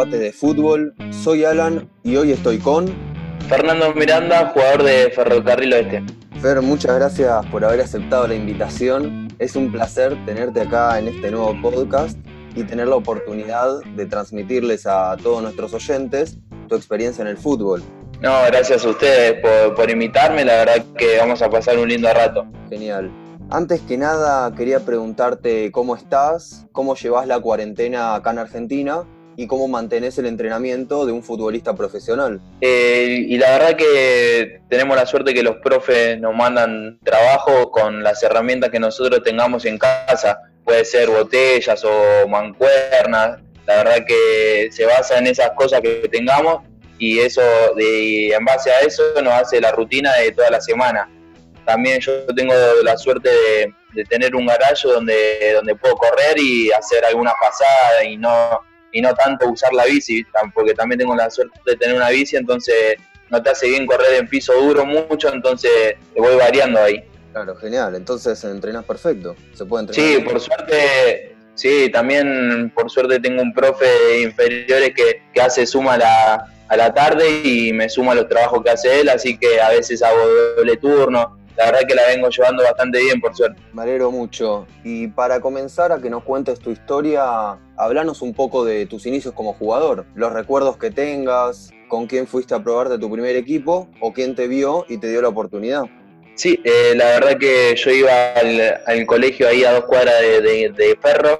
debates de fútbol. Soy Alan y hoy estoy con Fernando Miranda, jugador de Ferrocarril Oeste. Fer, muchas gracias por haber aceptado la invitación. Es un placer tenerte acá en este nuevo podcast y tener la oportunidad de transmitirles a todos nuestros oyentes tu experiencia en el fútbol. No, gracias a ustedes por, por invitarme, la verdad que vamos a pasar un lindo rato. Genial. Antes que nada, quería preguntarte cómo estás, cómo llevas la cuarentena acá en Argentina y cómo mantenés el entrenamiento de un futbolista profesional. Eh, y la verdad que tenemos la suerte que los profes nos mandan trabajo con las herramientas que nosotros tengamos en casa. Puede ser botellas o mancuernas. La verdad que se basa en esas cosas que tengamos y eso, de, en base a eso, nos hace la rutina de toda la semana también yo tengo la suerte de, tener un garaje donde, donde puedo correr y hacer alguna pasada y no, y no tanto usar la bici, porque también tengo la suerte de tener una bici, entonces no te hace bien correr en piso duro mucho, entonces te voy variando ahí. Claro, genial. Entonces entrenas perfecto. Se puede entrenar. Sí, por suerte, sí, también por suerte tengo un profe de inferiores que, que hace suma la, a la tarde y me suma los trabajos que hace él, así que a veces hago doble turno la verdad que la vengo llevando bastante bien, por suerte. Me alegro mucho. Y para comenzar a que nos cuentes tu historia, hablanos un poco de tus inicios como jugador, los recuerdos que tengas, con quién fuiste a probarte tu primer equipo o quién te vio y te dio la oportunidad. Sí, eh, la verdad que yo iba al, colegio ahí a dos cuadras de, Ferro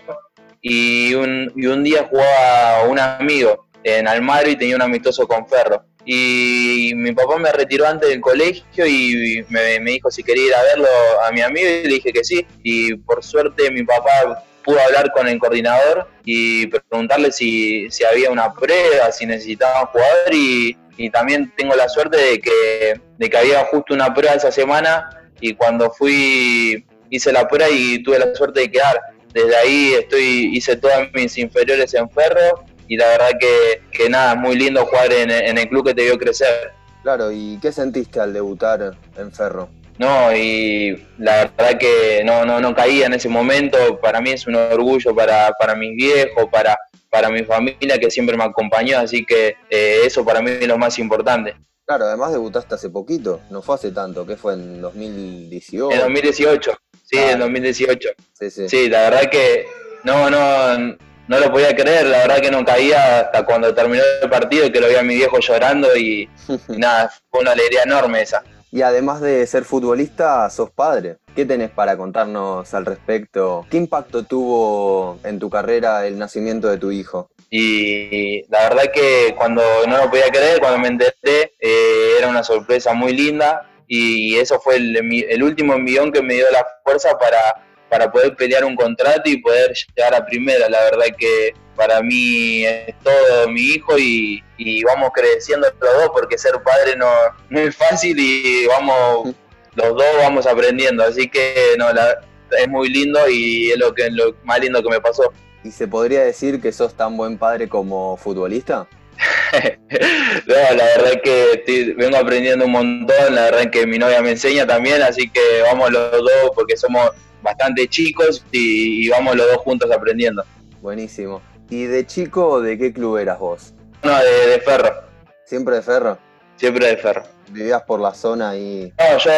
y un, y un día jugaba un amigo en Almagro y tenía un amistoso con Ferro y mi papá me retiró antes del colegio y me, dijo si quería ir a verlo a mi amigo y le dije que sí. Y por suerte mi papá pudo hablar con el coordinador y preguntarle si, había una prueba, si necesitaba un jugador y, también tengo la suerte de que, de que había justo una prueba esa semana y cuando fui hice la prueba y tuve la suerte de quedar. Desde ahí estoy hice todas mis inferiores en Ferro y la verdad que, que nada, muy lindo jugar en, el club que te vio crecer. Claro, ¿y qué sentiste al debutar en Ferro? No, y la verdad que no, no, no caía en ese momento, para mí es un orgullo para, para mis viejos, para, para mi familia que siempre me acompañó, así que eh, eso para mí es lo más importante. Claro, además debutaste hace poquito, no fue hace tanto, que fue en 2018. En 2018, sí, en 2018. Sí, sí. sí, la verdad que no, no, no lo podía creer, la verdad que no caía hasta cuando terminó el partido y que lo vi a mi viejo llorando y, nada, fue una alegría enorme esa. Y además de ser futbolista, sos padre. ¿Qué tenés para contarnos al respecto? ¿Qué impacto tuvo en tu carrera el nacimiento de tu hijo? Y la verdad que cuando no lo podía creer, cuando me enteré, eh, era una sorpresa muy linda y eso fue el, el último envión que me dio la fuerza para para poder pelear un contrato y poder llegar a primera. La verdad que para mí es todo mi hijo y, vamos creciendo los dos porque ser padre no, es fácil y vamos los dos vamos aprendiendo. Así que no, es muy lindo y es lo, que, lo más lindo que me pasó. ¿Y se podría decir que sos tan buen padre como futbolista? no, la verdad que vengo aprendiendo un montón, la verdad que mi novia me enseña también, así que vamos los dos porque somos bastante chicos y, vamos los dos juntos aprendiendo. Buenísimo. ¿Y de chico de qué club eras vos? No, de, Ferro. ¿Siempre de Ferro? Siempre de Ferro. ¿Vivías por la zona y...? No, yo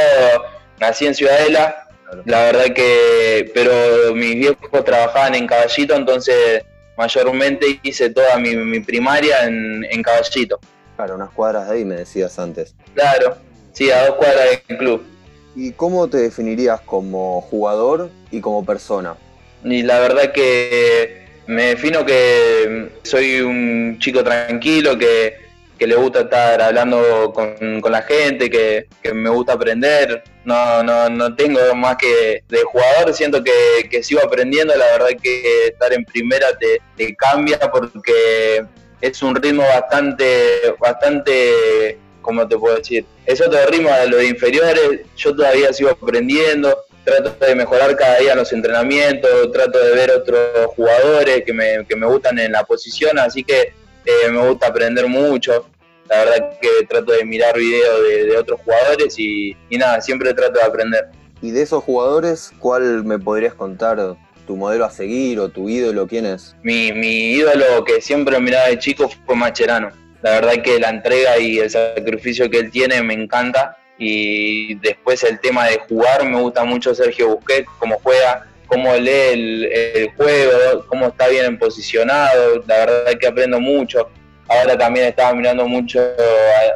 nací en Ciudadela, la verdad que... Pero mis viejos trabajaban en Caballito, entonces mayormente hice toda mi, primaria en, en, Caballito. Claro, unas cuadras de ahí me decías antes. Claro, sí, a dos cuadras del club. ¿Y cómo te definirías como jugador y como persona? Y la verdad que me defino que soy un chico tranquilo, que, le gusta estar hablando con, la gente, que, me gusta aprender. No, no, no tengo más que de jugador, siento que, sigo aprendiendo. La verdad que estar en primera te, te cambia porque es un ritmo bastante, bastante ¿cómo te puedo decir? Es otro ritmo a lo de inferiores, yo todavía sigo aprendiendo, trato de mejorar cada día los entrenamientos, trato de ver otros jugadores que me, que me gustan en la posición, así que eh, me gusta aprender mucho. La verdad que trato de mirar videos de, otros jugadores y, y, nada, siempre trato de aprender. Y de esos jugadores, ¿cuál me podrías contar tu modelo a seguir o tu ídolo, ¿quién es? Mi, mi ídolo que siempre miraba de chico fue Macherano. La verdad que la entrega y el sacrificio que él tiene me encanta. Y después el tema de jugar, me gusta mucho Sergio Busquets, cómo juega, cómo lee el, juego, cómo está bien posicionado. La verdad que aprendo mucho. Ahora también estaba mirando mucho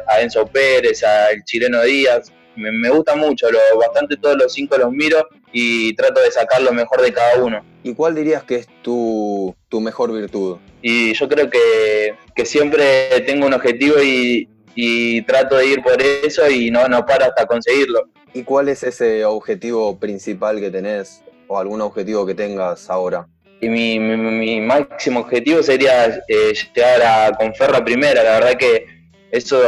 a, Enzo Pérez, al chileno Díaz. Me, me gusta mucho, lo, bastante todos los cinco los miro y trato de sacar lo mejor de cada uno. ¿Y cuál dirías que es tu, tu mejor virtud? Y yo creo que, que siempre tengo un objetivo y, y, trato de ir por eso y no, no paro hasta conseguirlo. ¿Y cuál es ese objetivo principal que tenés o algún objetivo que tengas ahora? Y mi, mi, máximo objetivo sería eh, llegar a Conferra primera. La verdad que eso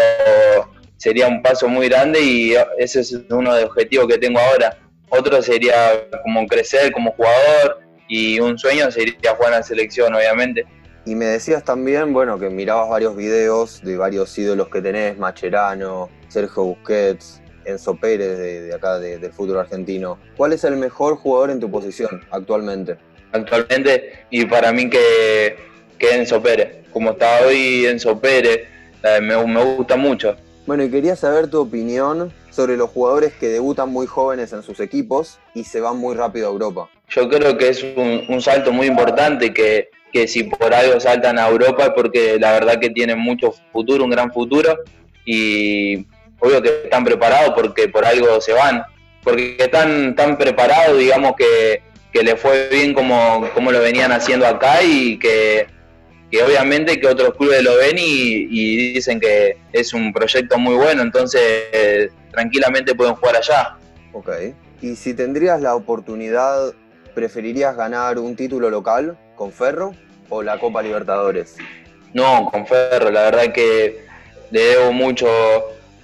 sería un paso muy grande y ese es uno de los objetivos que tengo ahora otro sería como crecer como jugador y un sueño sería jugar en la selección, obviamente. Y me decías también, bueno, que mirabas varios videos de varios ídolos que tenés, Macherano, Sergio Busquets, Enzo Pérez de, acá del fútbol argentino. ¿Cuál es el mejor jugador en tu posición actualmente? Actualmente, y para mí que, que Enzo Pérez. Como está hoy Enzo Pérez, eh, me, me gusta mucho. Bueno, y quería saber tu opinión sobre los jugadores que debutan muy jóvenes en sus equipos y se van muy rápido a Europa. Yo creo que es un, salto muy importante que, que, si por algo saltan a Europa es porque la verdad que tienen mucho futuro, un gran futuro y obvio que están preparados porque por algo se van, porque están tan preparados, digamos que, que le fue bien como, como lo venían haciendo acá y que que obviamente que otros clubes lo ven y, dicen que es un proyecto muy bueno, entonces tranquilamente pueden jugar allá. Ok. ¿Y si tendrías la oportunidad, preferirías ganar un título local con Ferro o la Copa Libertadores? No, con Ferro, la verdad que le debo mucho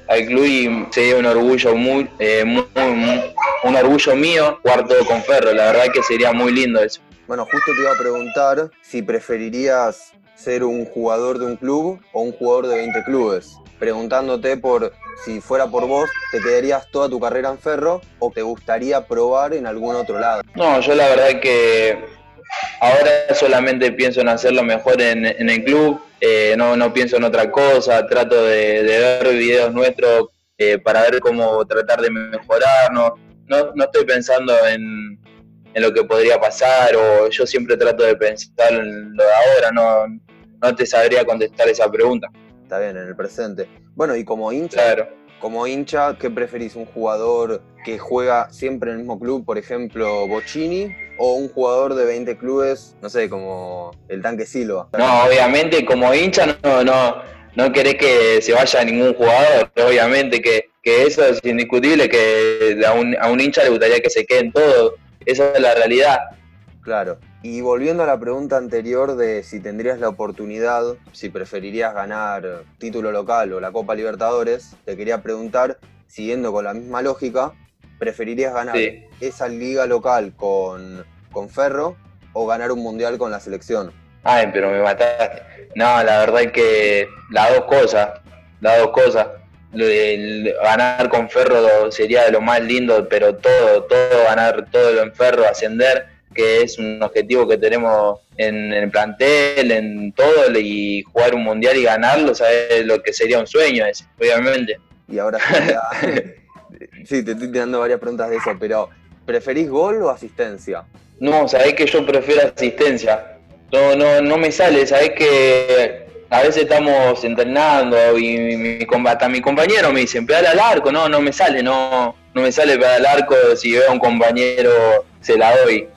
al club y sería un orgullo muy, eh, un orgullo mío jugar todo con Ferro, la verdad que sería muy lindo eso. Bueno, justo te iba a preguntar si preferirías ser un jugador de un club o un jugador de 20 clubes. Preguntándote por si fuera por vos, ¿te quedarías toda tu carrera en Ferro o te gustaría probar en algún otro lado? No, yo la verdad que ahora solamente pienso en hacerlo mejor en, el club, eh, no, no pienso en otra cosa, trato de, ver videos nuestros eh, para ver cómo tratar de mejorar, no, no estoy pensando en, lo que podría pasar o yo siempre trato de pensar en lo de ahora, no, no te sabría contestar esa pregunta. Está bien, en el presente. Bueno, y como hincha, como hincha, ¿qué preferís? ¿Un jugador que juega siempre en el mismo club, por ejemplo, Bocini, o un jugador de 20 clubes, no sé, como el tanque Silva? No, obviamente como hincha no, no, no querés que se vaya ningún jugador, obviamente que, que eso es indiscutible, que a un, a un hincha le gustaría que se queden todos esa es la realidad. Claro. Y volviendo a la pregunta anterior de si tendrías la oportunidad, si preferirías ganar título local o la Copa Libertadores, te quería preguntar, siguiendo con la misma lógica, ¿preferirías ganar esa liga local con, con Ferro o ganar un mundial con la selección? Ay, pero me mataste. No, la verdad es que las dos cosas, las dos cosas ganar con Ferro sería de lo más lindo, pero todo, todo ganar todo lo en Ferro, ascender, que es un objetivo que tenemos en el plantel, en todo, y jugar un mundial y ganarlo, sabes lo que sería un sueño obviamente. Y ahora sí, te estoy tirando varias preguntas de eso, pero ¿preferís gol o asistencia? No, sabés que yo prefiero asistencia. No, no, no me sale, sabés que a veces estamos entrenando y mi, hasta mi compañero me dice, pedala al arco, no, no me sale, no, no me sale pedal al arco, si veo a un compañero se la doy,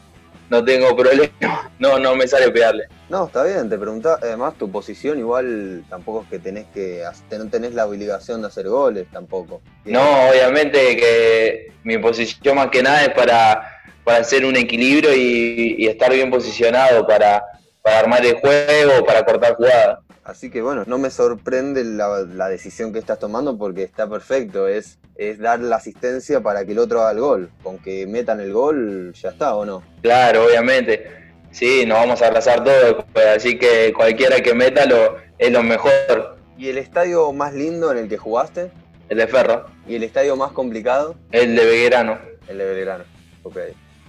no tengo problema, no, no me sale pegarle. No, está bien, te preguntaba, además tu posición igual tampoco es que tenés que, no tenés la obligación de hacer goles tampoco. No, obviamente que mi posición más que nada es para, para hacer un equilibrio y, estar bien posicionado para, para armar el juego, para cortar jugadas. Así que bueno, no me sorprende la, decisión que estás tomando porque está perfecto, es, es dar la asistencia para que el otro haga el gol. Con que metan el gol, ya está, ¿o no? Claro, obviamente. Sí, nos vamos a arrasar todo, así que cualquiera que meta lo, es lo mejor. ¿Y el estadio más lindo en el que jugaste? El de Ferro. ¿Y el estadio más complicado? El de Belgrano. El de Belgrano, ok.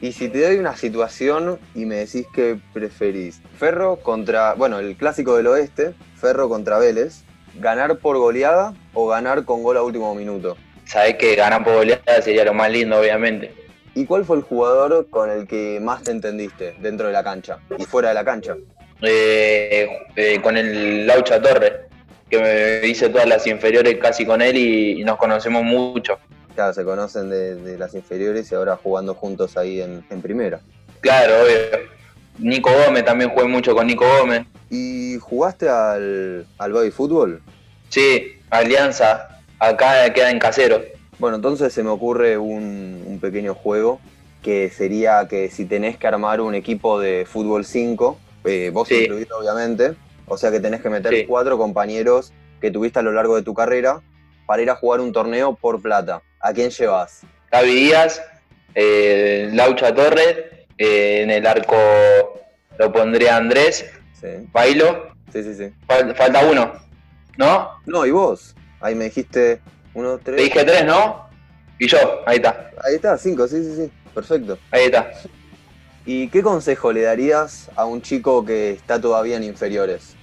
Y si te doy una situación y me decís que preferís, Ferro contra, bueno, el clásico del oeste, Ferro contra Vélez, ganar por goleada o ganar con gol a último minuto. Sabés que ganar por goleada sería lo más lindo, obviamente. ¿Y cuál fue el jugador con el que más te entendiste dentro de la cancha y fuera de la cancha? Eh, eh, con el Laucha Torre, que me hice todas las inferiores casi con él y, nos conocemos mucho. Claro, se conocen de, las inferiores y ahora jugando juntos ahí en, primera. Claro, obvio. Nico Gómez, también jugué mucho con Nico Gómez. ¿Y jugaste al, al baby fútbol? Sí, Alianza, acá queda en casero. Bueno, entonces se me ocurre un, pequeño juego que sería que si tenés que armar un equipo de fútbol 5, eh, vos incluido obviamente, o sea que tenés que meter cuatro compañeros que tuviste a lo largo de tu carrera para ir a jugar un torneo por plata. ¿A quién llevas? Gaby Díaz, eh, Laucha Torres, eh, en el arco lo pondría Andrés, Bailo. Sí, sí, sí. falta uno, ¿no? No, y vos. Ahí me dijiste uno, tres. Te dije tres, ¿no? Y yo, ahí está. Ahí está, cinco, sí, sí, sí. Perfecto. Ahí está. ¿Y qué consejo le darías a un chico que está todavía en inferiores?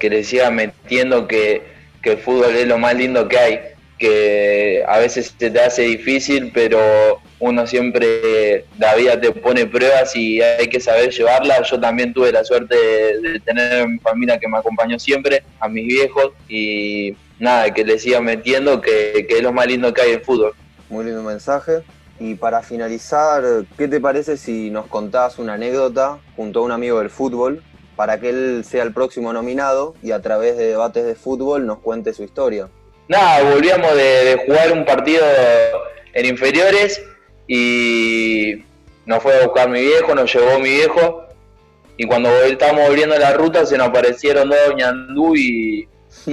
Que le siga metiendo que, que el fútbol es lo más lindo que hay. Que a veces se te hace difícil, pero uno siempre, la vida te pone pruebas y hay que saber llevarlas. Yo también tuve la suerte de, tener familia que me acompañó siempre, a mis viejos, y nada, que le siga metiendo, que, es lo más lindo que hay en fútbol. Muy lindo mensaje. Y para finalizar, ¿qué te parece si nos contás una anécdota junto a un amigo del fútbol para que él sea el próximo nominado y a través de debates de fútbol nos cuente su historia? Nada, volvíamos de, jugar un partido en inferiores y nos fue a buscar mi viejo, nos llevó mi viejo y cuando estábamos volviendo la ruta se nos aparecieron dos ñandú y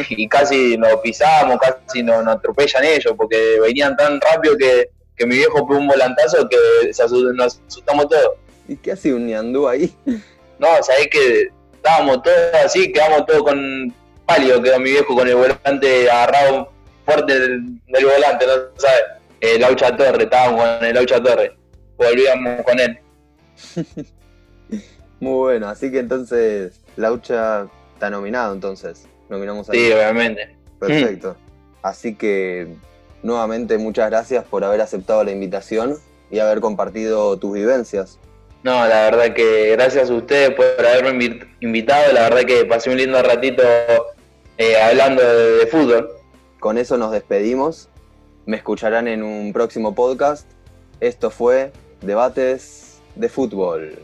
y casi nos pisamos, casi nos, atropellan ellos, porque venían tan rápido que, mi viejo fue un volantazo que se nos asustamos todos. ¿Y qué hace un ñandú ahí? No, sabés que estábamos todos así, quedamos todos con pálido, quedó mi viejo con el volante agarrado fuerte del, volante, no sabes. El Aucha Torre, estábamos con el Aucha Torre, volvíamos con él. Muy bueno, así que entonces Laucha está nominado entonces. Nominamos Sí, obviamente. Perfecto. Así que nuevamente muchas gracias por haber aceptado la invitación y haber compartido tus vivencias. No, la verdad que gracias a ustedes por haberme invitado. La verdad que pasé un lindo ratito eh, hablando de fútbol. Con eso nos despedimos. Me escucharán en un próximo podcast. Esto fue Debates de Fútbol.